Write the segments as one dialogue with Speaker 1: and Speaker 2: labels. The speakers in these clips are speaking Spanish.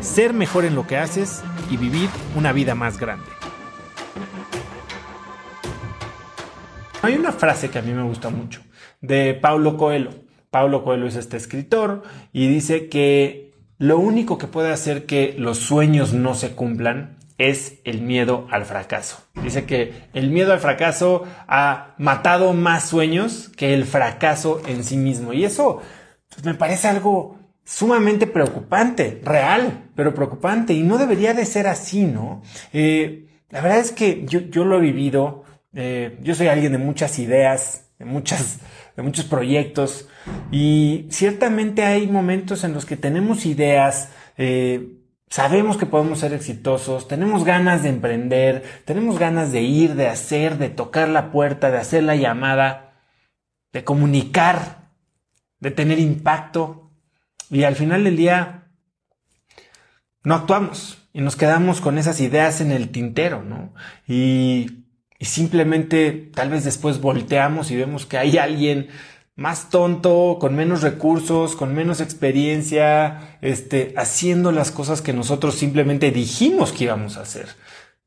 Speaker 1: ser mejor en lo que haces y vivir una vida más grande. Hay una frase que a mí me gusta mucho de Paulo Coelho. Paulo Coelho es este escritor y dice que lo único que puede hacer que los sueños no se cumplan es el miedo al fracaso. Dice que el miedo al fracaso ha matado más sueños que el fracaso en sí mismo. Y eso pues, me parece algo sumamente preocupante, real, pero preocupante. Y no debería de ser así, ¿no? Eh, la verdad es que yo, lo he vivido. Eh, yo soy alguien de muchas ideas, de, muchas, de muchos proyectos. Y ciertamente hay momentos en los que tenemos ideas, eh, Sabemos que podemos ser exitosos, tenemos ganas de emprender, tenemos ganas de ir, de hacer, de tocar la puerta, de hacer la llamada, de comunicar, de tener impacto. Y al final del día no actuamos y nos quedamos con esas ideas en el tintero, ¿no? Y, simplemente tal vez después volteamos y vemos que hay alguien más tonto, con menos recursos, con menos experiencia, este, haciendo las cosas que nosotros simplemente dijimos que íbamos a hacer,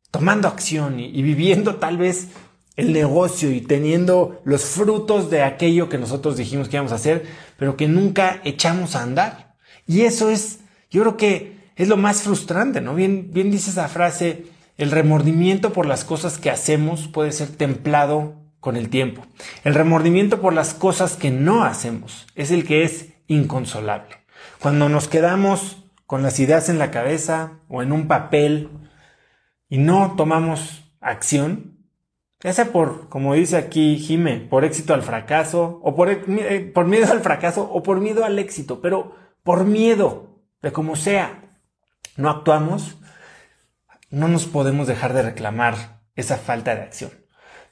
Speaker 1: tomando acción y viviendo tal vez el negocio y teniendo los frutos de aquello que nosotros dijimos que íbamos a hacer, pero que nunca echamos a andar. Y eso es, yo creo que es lo más frustrante, ¿no? Bien, bien dice esa frase, el remordimiento por las cosas que hacemos puede ser templado con el tiempo. El remordimiento por las cosas que no hacemos es el que es inconsolable. Cuando nos quedamos con las ideas en la cabeza o en un papel y no tomamos acción, ya sea por, como dice aquí Jime, por éxito al fracaso, o por, eh, por miedo al fracaso, o por miedo al éxito, pero por miedo de como sea, no actuamos, no nos podemos dejar de reclamar esa falta de acción.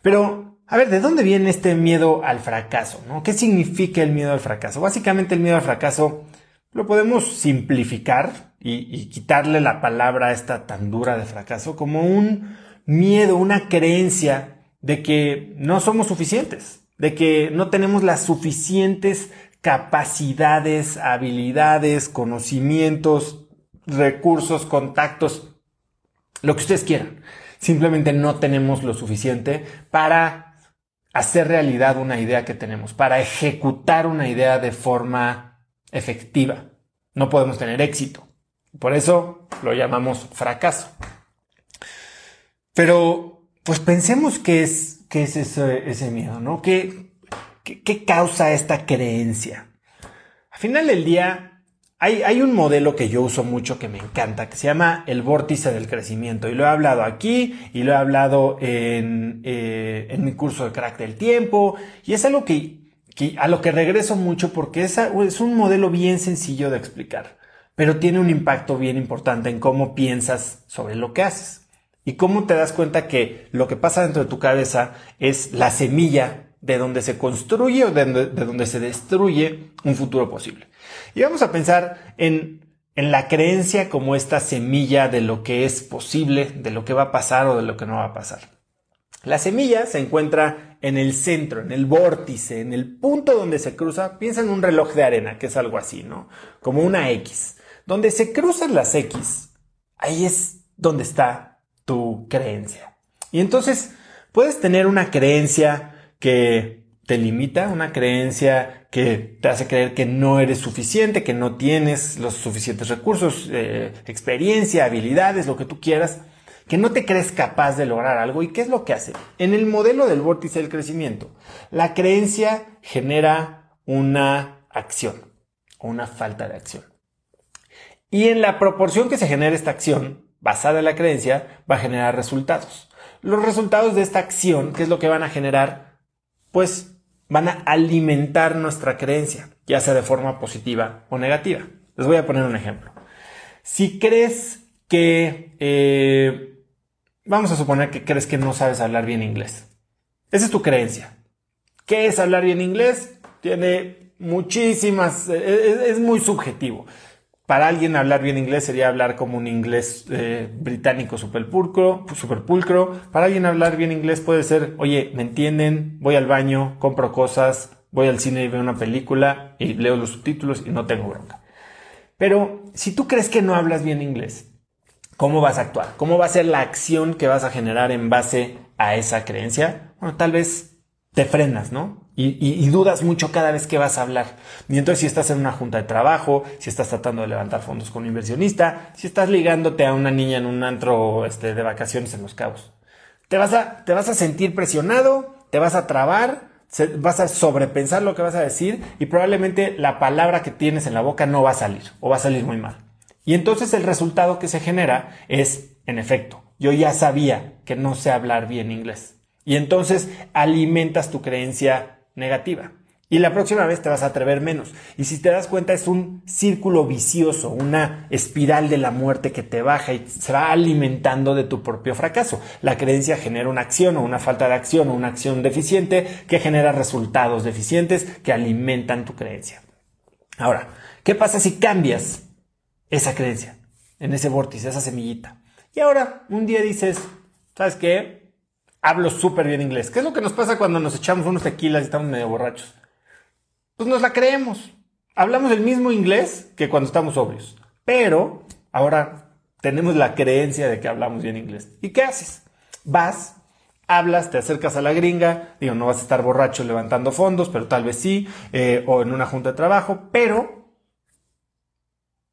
Speaker 1: Pero a ver, ¿de dónde viene este miedo al fracaso? ¿Qué significa el miedo al fracaso? Básicamente el miedo al fracaso lo podemos simplificar y, quitarle la palabra esta tan dura de fracaso como un miedo, una creencia de que no somos suficientes, de que no tenemos las suficientes capacidades, habilidades, conocimientos, recursos, contactos, lo que ustedes quieran. Simplemente no tenemos lo suficiente para hacer realidad una idea que tenemos, para ejecutar una idea de forma efectiva. No podemos tener éxito. Por eso lo llamamos fracaso. Pero, pues pensemos qué es, qué es ese, ese miedo, ¿no? ¿Qué, qué, causa esta creencia? Al final del día, hay, un modelo que yo uso mucho que me encanta, que se llama el vórtice del crecimiento. Y lo he hablado aquí y lo he hablado en, eh, mi curso de crack del tiempo. Y es algo que, a lo que regreso mucho porque es, es un modelo bien sencillo de explicar, pero tiene un impacto bien importante en cómo piensas sobre lo que haces. Y cómo te das cuenta que lo que pasa dentro de tu cabeza es la semilla de donde se construye o de donde se destruye un futuro posible. Y vamos a pensar en, en la creencia como esta semilla de lo que es posible, de lo que va a pasar o de lo que no va a pasar. La semilla se encuentra en el centro, en el vórtice, en el punto donde se cruza. Piensa en un reloj de arena, que es algo así, ¿no? Como una X. Donde se cruzan las X, ahí es donde está tu creencia. Y entonces puedes tener una creencia que te limita, una creencia que te hace creer que no eres suficiente, que no tienes los suficientes recursos, eh, experiencia, habilidades, lo que tú quieras, que no te crees capaz de lograr algo. ¿Y qué es lo que hace? En el modelo del vórtice del crecimiento, la creencia genera una acción o una falta de acción. Y en la proporción que se genera esta acción, basada en la creencia, va a generar resultados. Los resultados de esta acción, ¿qué es lo que van a generar? Pues van a alimentar nuestra creencia, ya sea de forma positiva o negativa. Les voy a poner un ejemplo. Si crees que eh, vamos a suponer que crees que no sabes hablar bien inglés. Esa es tu creencia. ¿Qué es hablar bien inglés? Tiene muchísimas, eh, es, muy subjetivo. Para alguien hablar bien inglés sería hablar como un inglés eh, británico super pulcro, super pulcro. Para alguien hablar bien inglés puede ser, oye, ¿me entienden? Voy al baño, compro cosas, voy al cine y veo una película y leo los subtítulos y no tengo bronca. Pero si tú crees que no hablas bien inglés, ¿cómo vas a actuar? ¿Cómo va a ser la acción que vas a generar en base a esa creencia? Bueno, tal vez te frenas, ¿no? Y, dudas mucho cada vez que vas a hablar. Y entonces si estás en una junta de trabajo, si estás tratando de levantar fondos con un inversionista, si estás ligándote a una niña en un antro este, de vacaciones en Los Cabos, te vas, a, te vas a sentir presionado, te vas a trabar, vas a sobrepensar lo que vas a decir y probablemente la palabra que tienes en la boca no va a salir o va a salir muy mal. Y entonces el resultado que se genera es, en efecto, yo ya sabía que no sé hablar bien inglés. Y entonces alimentas tu creencia negativa. Y la próxima vez te vas a atrever menos. Y si te das cuenta es un círculo vicioso, una espiral de la muerte que te baja y se va alimentando de tu propio fracaso. La creencia genera una acción o una falta de acción o una acción deficiente que genera resultados deficientes que alimentan tu creencia. Ahora, ¿qué pasa si cambias esa creencia en ese vórtice, esa semillita? Y ahora un día dices, ¿sabes qué? Hablo súper bien inglés. ¿Qué es lo que nos pasa cuando nos echamos unos tequilas y estamos medio borrachos? Pues nos la creemos. Hablamos el mismo inglés que cuando estamos sobrios. Pero ahora tenemos la creencia de que hablamos bien inglés. ¿Y qué haces? Vas, hablas, te acercas a la gringa, digo, no vas a estar borracho levantando fondos, pero tal vez sí, eh, o en una junta de trabajo, pero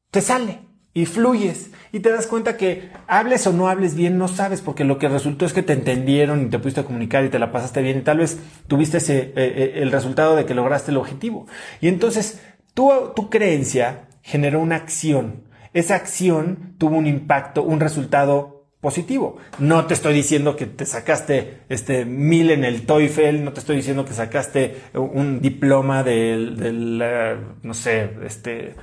Speaker 1: te sale y fluyes y te das cuenta que hables o no hables bien no sabes porque lo que resultó es que te entendieron y te pudiste comunicar y te la pasaste bien y tal vez tuviste ese, eh, eh, el resultado de que lograste el objetivo. Y entonces tu, tu creencia generó una acción. Esa acción tuvo un impacto, un resultado positivo. No te estoy diciendo que te sacaste este mil en el TOEFL, no te estoy diciendo que sacaste un diploma de, la, no sé, este,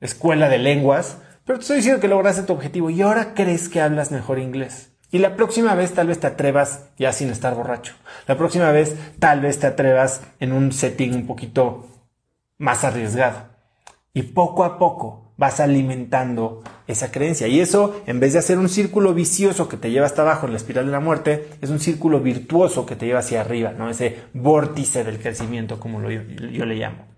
Speaker 1: escuela de lenguas, pero te estoy diciendo que lograste tu objetivo y ahora crees que hablas mejor inglés. Y la próxima vez tal vez te atrevas ya sin estar borracho. La próxima vez tal vez te atrevas en un setting un poquito más arriesgado. Y poco a poco vas alimentando esa creencia. Y eso, en vez de hacer un círculo vicioso que te lleva hasta abajo en la espiral de la muerte, es un círculo virtuoso que te lleva hacia arriba, ¿no? Ese vórtice del crecimiento, como lo, yo le llamo.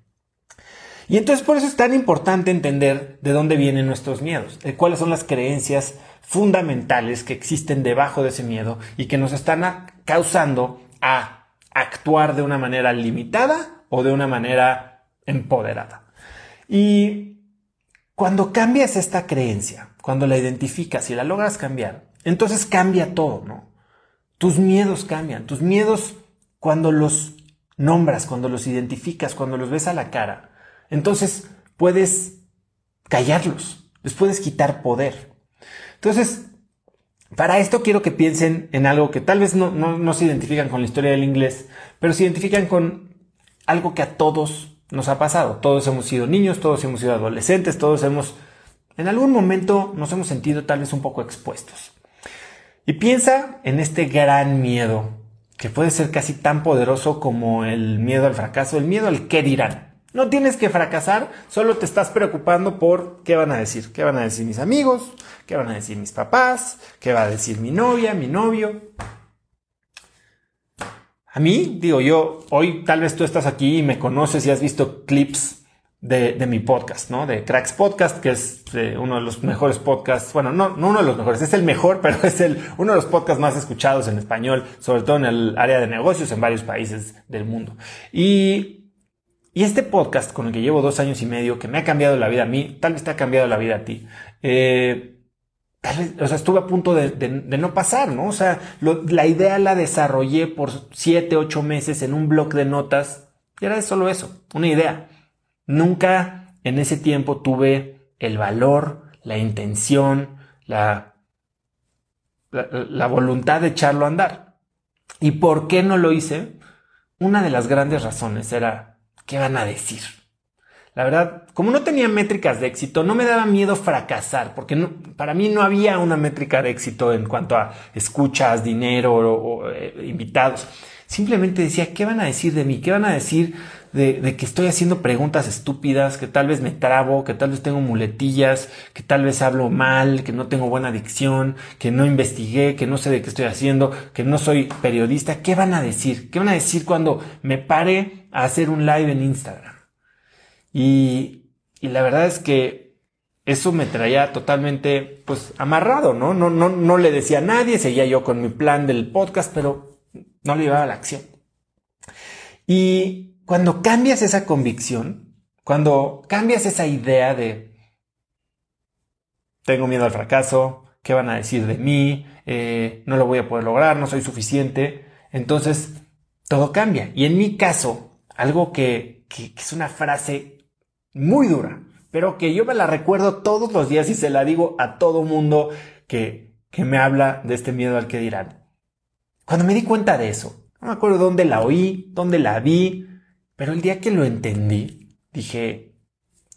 Speaker 1: Y entonces por eso es tan importante entender de dónde vienen nuestros miedos, cuáles son las creencias fundamentales que existen debajo de ese miedo y que nos están causando a actuar de una manera limitada o de una manera empoderada. Y cuando cambias esta creencia, cuando la identificas y la logras cambiar, entonces cambia todo, ¿no? Tus miedos cambian, tus miedos cuando los nombras, cuando los identificas, cuando los ves a la cara, entonces puedes callarlos, les puedes quitar poder. Entonces, para esto quiero que piensen en algo que tal vez no, se identifican con la historia del inglés, pero se identifican con algo que a todos nos ha pasado. Todos hemos sido niños, todos hemos sido adolescentes, todos hemos, en algún momento nos hemos sentido tal vez un poco expuestos. Y piensa en este gran miedo, que puede ser casi tan poderoso como el miedo al fracaso, el miedo al qué dirán. No tienes que fracasar, solo te estás preocupando por qué van a decir, qué van a decir mis amigos, qué van a decir mis papás, qué va a decir mi novia, mi novio. A mí, digo yo, hoy tal vez tú estás aquí y me conoces y has visto clips de, mi podcast, ¿no? De Cracks Podcast, que es eh, uno de los mejores podcasts, bueno, no, no uno de los mejores, es el mejor, pero es el, uno de los podcasts más escuchados en español, sobre todo en el área de negocios en varios países del mundo. Y y este podcast con el que llevo dos años y medio, que me ha cambiado la vida a mí, tal vez te ha cambiado la vida a ti, eh, tal vez, o sea, estuve a punto de, no pasar, ¿no? O sea, la idea la desarrollé por siete, ocho meses en un blog de notas y era solo eso, una idea. Nunca en ese tiempo tuve el valor, la intención, la, la, la voluntad de echarlo a andar. ¿Y por qué no lo hice? Una de las grandes razones era ¿Qué van a decir? La verdad, como no tenía métricas de éxito, no me daba miedo fracasar, porque para mí no había una métrica de éxito en cuanto a escuchas, dinero o, eh, invitados. Simplemente decía, ¿qué van a decir de mí? ¿Qué van a decir de, que estoy haciendo preguntas estúpidas, que tal vez me trabo, que tal vez tengo muletillas, que tal vez hablo mal, que no tengo buena dicción, que no investigué, que no sé de qué estoy haciendo, que no soy periodista. ¿Qué van a decir? ¿Qué van a decir cuando me pare a hacer un live en Instagram? Y, y la verdad es que eso me traía totalmente pues amarrado, ¿no? No, no, no le decía a nadie, seguía yo con mi plan del podcast, pero no le llevaba la acción. Y cuando cambias esa convicción, cuando cambias esa idea de tengo miedo al fracaso, qué van a decir de mí, eh, no lo voy a poder lograr, no soy suficiente, entonces todo cambia. Y en mi caso, algo que, es una frase muy dura, pero que yo me la recuerdo todos los días y se la digo a todo mundo que, que me habla de este miedo al que dirán. Cuando me di cuenta de eso, no me acuerdo dónde la oí, dónde la vi, pero el día que lo entendí, dije,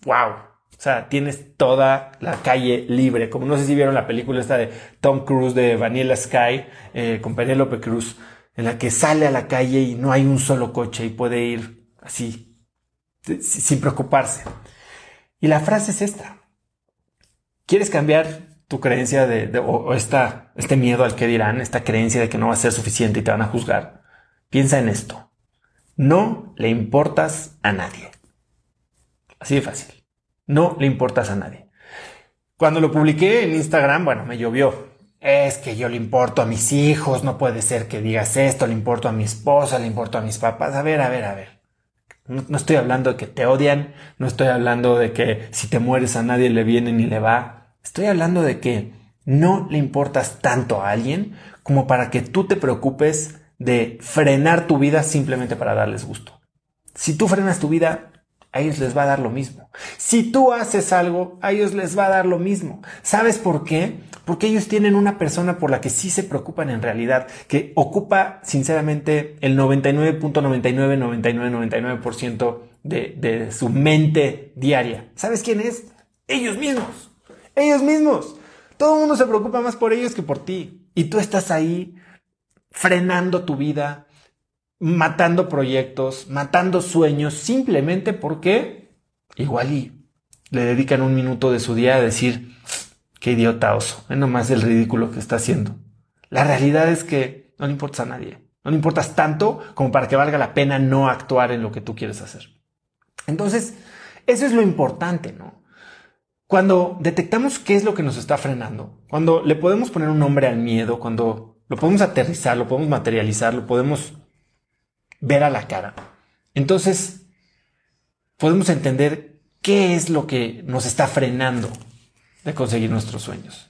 Speaker 1: wow, o sea, tienes toda la calle libre. Como no sé si vieron la película esta de Tom Cruise de Vanilla Sky eh, con Penélope Cruz, en la que sale a la calle y no hay un solo coche y puede ir así, sin preocuparse. Y la frase es esta. ¿Quieres cambiar tu creencia de, o, esta, este miedo al que dirán, esta creencia de que no va a ser suficiente y te van a juzgar? Piensa en esto. No le importas a nadie. Así de fácil. No le importas a nadie. Cuando lo publiqué en Instagram, bueno, me llovió. Es que yo le importo a mis hijos, no puede ser que digas esto, le importo a mi esposa, le importo a mis papás. A ver, a ver, a ver. No, no, estoy hablando de que te odian, no estoy hablando de que si te mueres a nadie le viene ni le va. Estoy hablando de que no le importas tanto a alguien como para que tú te preocupes de frenar tu vida simplemente para darles gusto. Si tú frenas tu vida, a ellos les va a dar lo mismo. Si tú haces algo, a ellos les va a dar lo mismo. ¿Sabes por qué? Porque ellos tienen una persona por la que sí se preocupan en realidad, que ocupa sinceramente el 99.999999% de, de su mente diaria. ¿Sabes quién es? Ellos mismos. Ellos mismos. Todo el mundo se preocupa más por ellos que por ti. Y tú estás ahí frenando tu vida, matando proyectos, matando sueños, simplemente porque igual le dedican un minuto de su día a decir, qué idiota oso, es nomás el ridículo que está haciendo. La realidad es que no le importas a nadie, no le importas tanto como para que valga la pena no actuar en lo que tú quieres hacer. Entonces, eso es lo importante, ¿no? Cuando detectamos qué es lo que nos está frenando, cuando le podemos poner un nombre al miedo, cuando lo podemos aterrizar, lo podemos materializar, lo podemos ver a la cara. Entonces, podemos entender qué es lo que nos está frenando de conseguir nuestros sueños.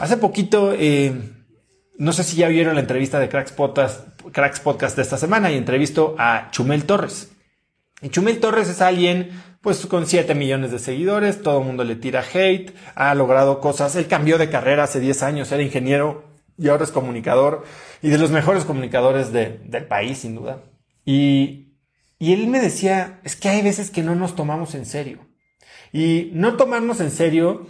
Speaker 1: Hace poquito, eh, no sé si ya vieron la entrevista de Cracks Podcast, Cracks Podcast de esta semana y entrevisto a Chumel Torres. Y Chumel Torres es alguien pues con 7 millones de seguidores, todo el mundo le tira hate, ha logrado cosas, él cambió de carrera hace 10 años, era ingeniero y ahora es comunicador y de los mejores comunicadores del país, sin duda. Y, y él me decía, es que hay veces que no nos tomamos en serio. Y no tomarnos en serio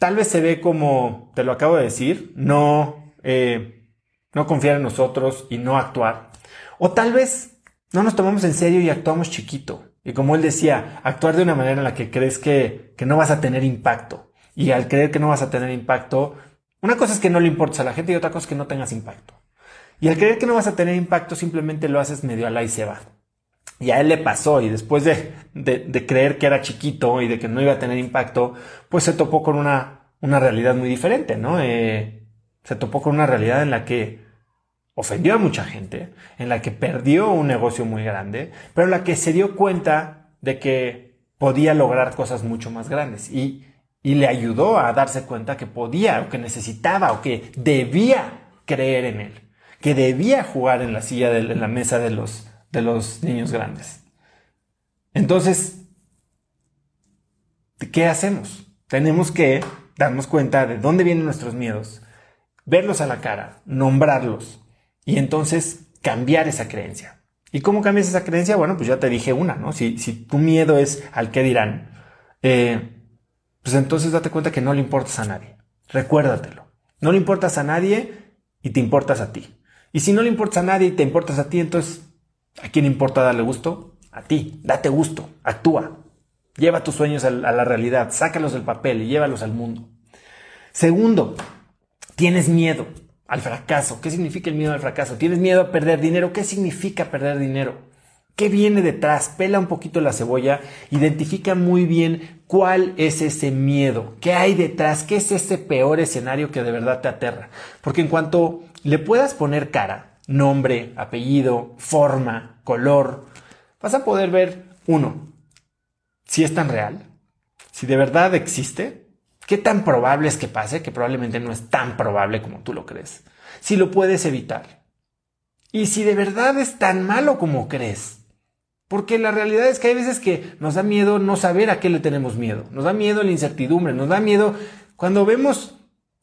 Speaker 1: tal vez se ve como, te lo acabo de decir, no, eh, no confiar en nosotros y no actuar. O tal vez no nos tomamos en serio y actuamos chiquito. Y como él decía, actuar de una manera en la que crees que, que no vas a tener impacto. Y al creer que no vas a tener impacto, una cosa es que no le importes a la gente y otra cosa es que no tengas impacto. Y al creer que no vas a tener impacto, simplemente lo haces medio a la y se va. Y a él le pasó, y después de, de, creer que era chiquito y de que no iba a tener impacto, pues se topó con una, una realidad muy diferente, ¿no? Eh, se topó con una realidad en la que ofendió a mucha gente, en la que perdió un negocio muy grande, pero en la que se dio cuenta de que podía lograr cosas mucho más grandes. Y y le ayudó a darse cuenta que podía o que necesitaba o que debía creer en él, que debía jugar en la silla de la mesa de los, de los niños grandes. Entonces, ¿qué hacemos? Tenemos que darnos cuenta de dónde vienen nuestros miedos, verlos a la cara, nombrarlos y entonces cambiar esa creencia. ¿Y cómo cambias esa creencia? Bueno, pues ya te dije una, ¿no? Si, si tu miedo es al que dirán, eh, pues entonces date cuenta que no le importas a nadie. Recuérdatelo. No le importas a nadie y te importas a ti. Y si no le importas a nadie y te importas a ti, entonces, ¿a quién importa darle gusto? A ti. Date gusto. Actúa. Lleva tus sueños a la realidad. Sácalos del papel y llévalos al mundo. Segundo, tienes miedo al fracaso. ¿Qué significa el miedo al fracaso? ¿Tienes miedo a perder dinero? ¿Qué significa perder dinero? ¿Qué viene detrás? Pela un poquito la cebolla, identifica muy bien cuál es ese miedo, qué hay detrás, qué es ese peor escenario que de verdad te aterra. Porque en cuanto le puedas poner cara, nombre, apellido, forma, color, vas a poder ver, uno, si es tan real, si de verdad existe, qué tan probable es que pase, que probablemente no es tan probable como tú lo crees, si lo puedes evitar. Y si de verdad es tan malo como crees, porque la realidad es que hay veces que nos da miedo no saber a qué le tenemos miedo. Nos da miedo la incertidumbre, nos da miedo cuando vemos,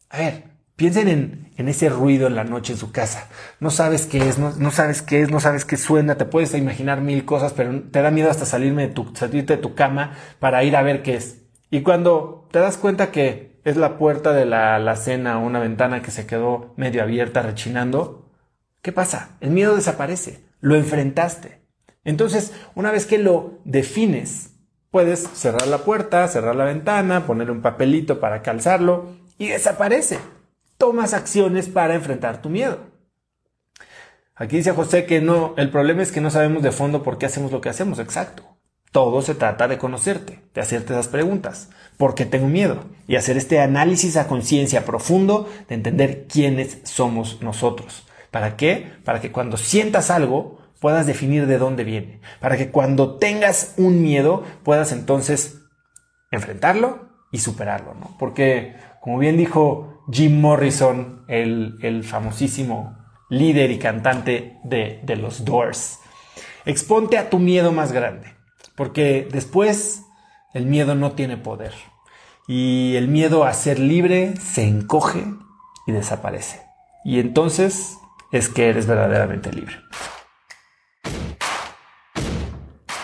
Speaker 1: a ver, piensen en, ese ruido en la noche en su casa. No sabes qué es, no, sabes qué es, no sabes qué suena, te puedes imaginar mil cosas, pero te da miedo hasta salirme de tu, salirte de tu cama para ir a ver qué es. Y cuando te das cuenta que es la puerta de la, la cena o una ventana que se quedó medio abierta rechinando, ¿qué pasa? El miedo desaparece, lo enfrentaste. Entonces, una vez que lo defines, puedes cerrar la puerta, cerrar la ventana, poner un papelito para calzarlo y desaparece. Tomas acciones para enfrentar tu miedo. Aquí dice José que no, el problema es que no sabemos de fondo por qué hacemos lo que hacemos. Exacto. Todo se trata de conocerte, de hacerte esas preguntas. ¿Por qué tengo miedo? Y hacer este análisis a conciencia profundo de entender quiénes somos nosotros. ¿Para qué? Para que cuando sientas algo, puedas definir de dónde viene, para que cuando tengas un miedo puedas entonces enfrentarlo y superarlo, ¿no? Porque, como bien dijo Jim Morrison, el, famosísimo líder y cantante de, de los Doors, exponte a tu miedo más grande, porque después el miedo no tiene poder y el miedo a ser libre se encoge y desaparece. Y entonces es que eres verdaderamente libre.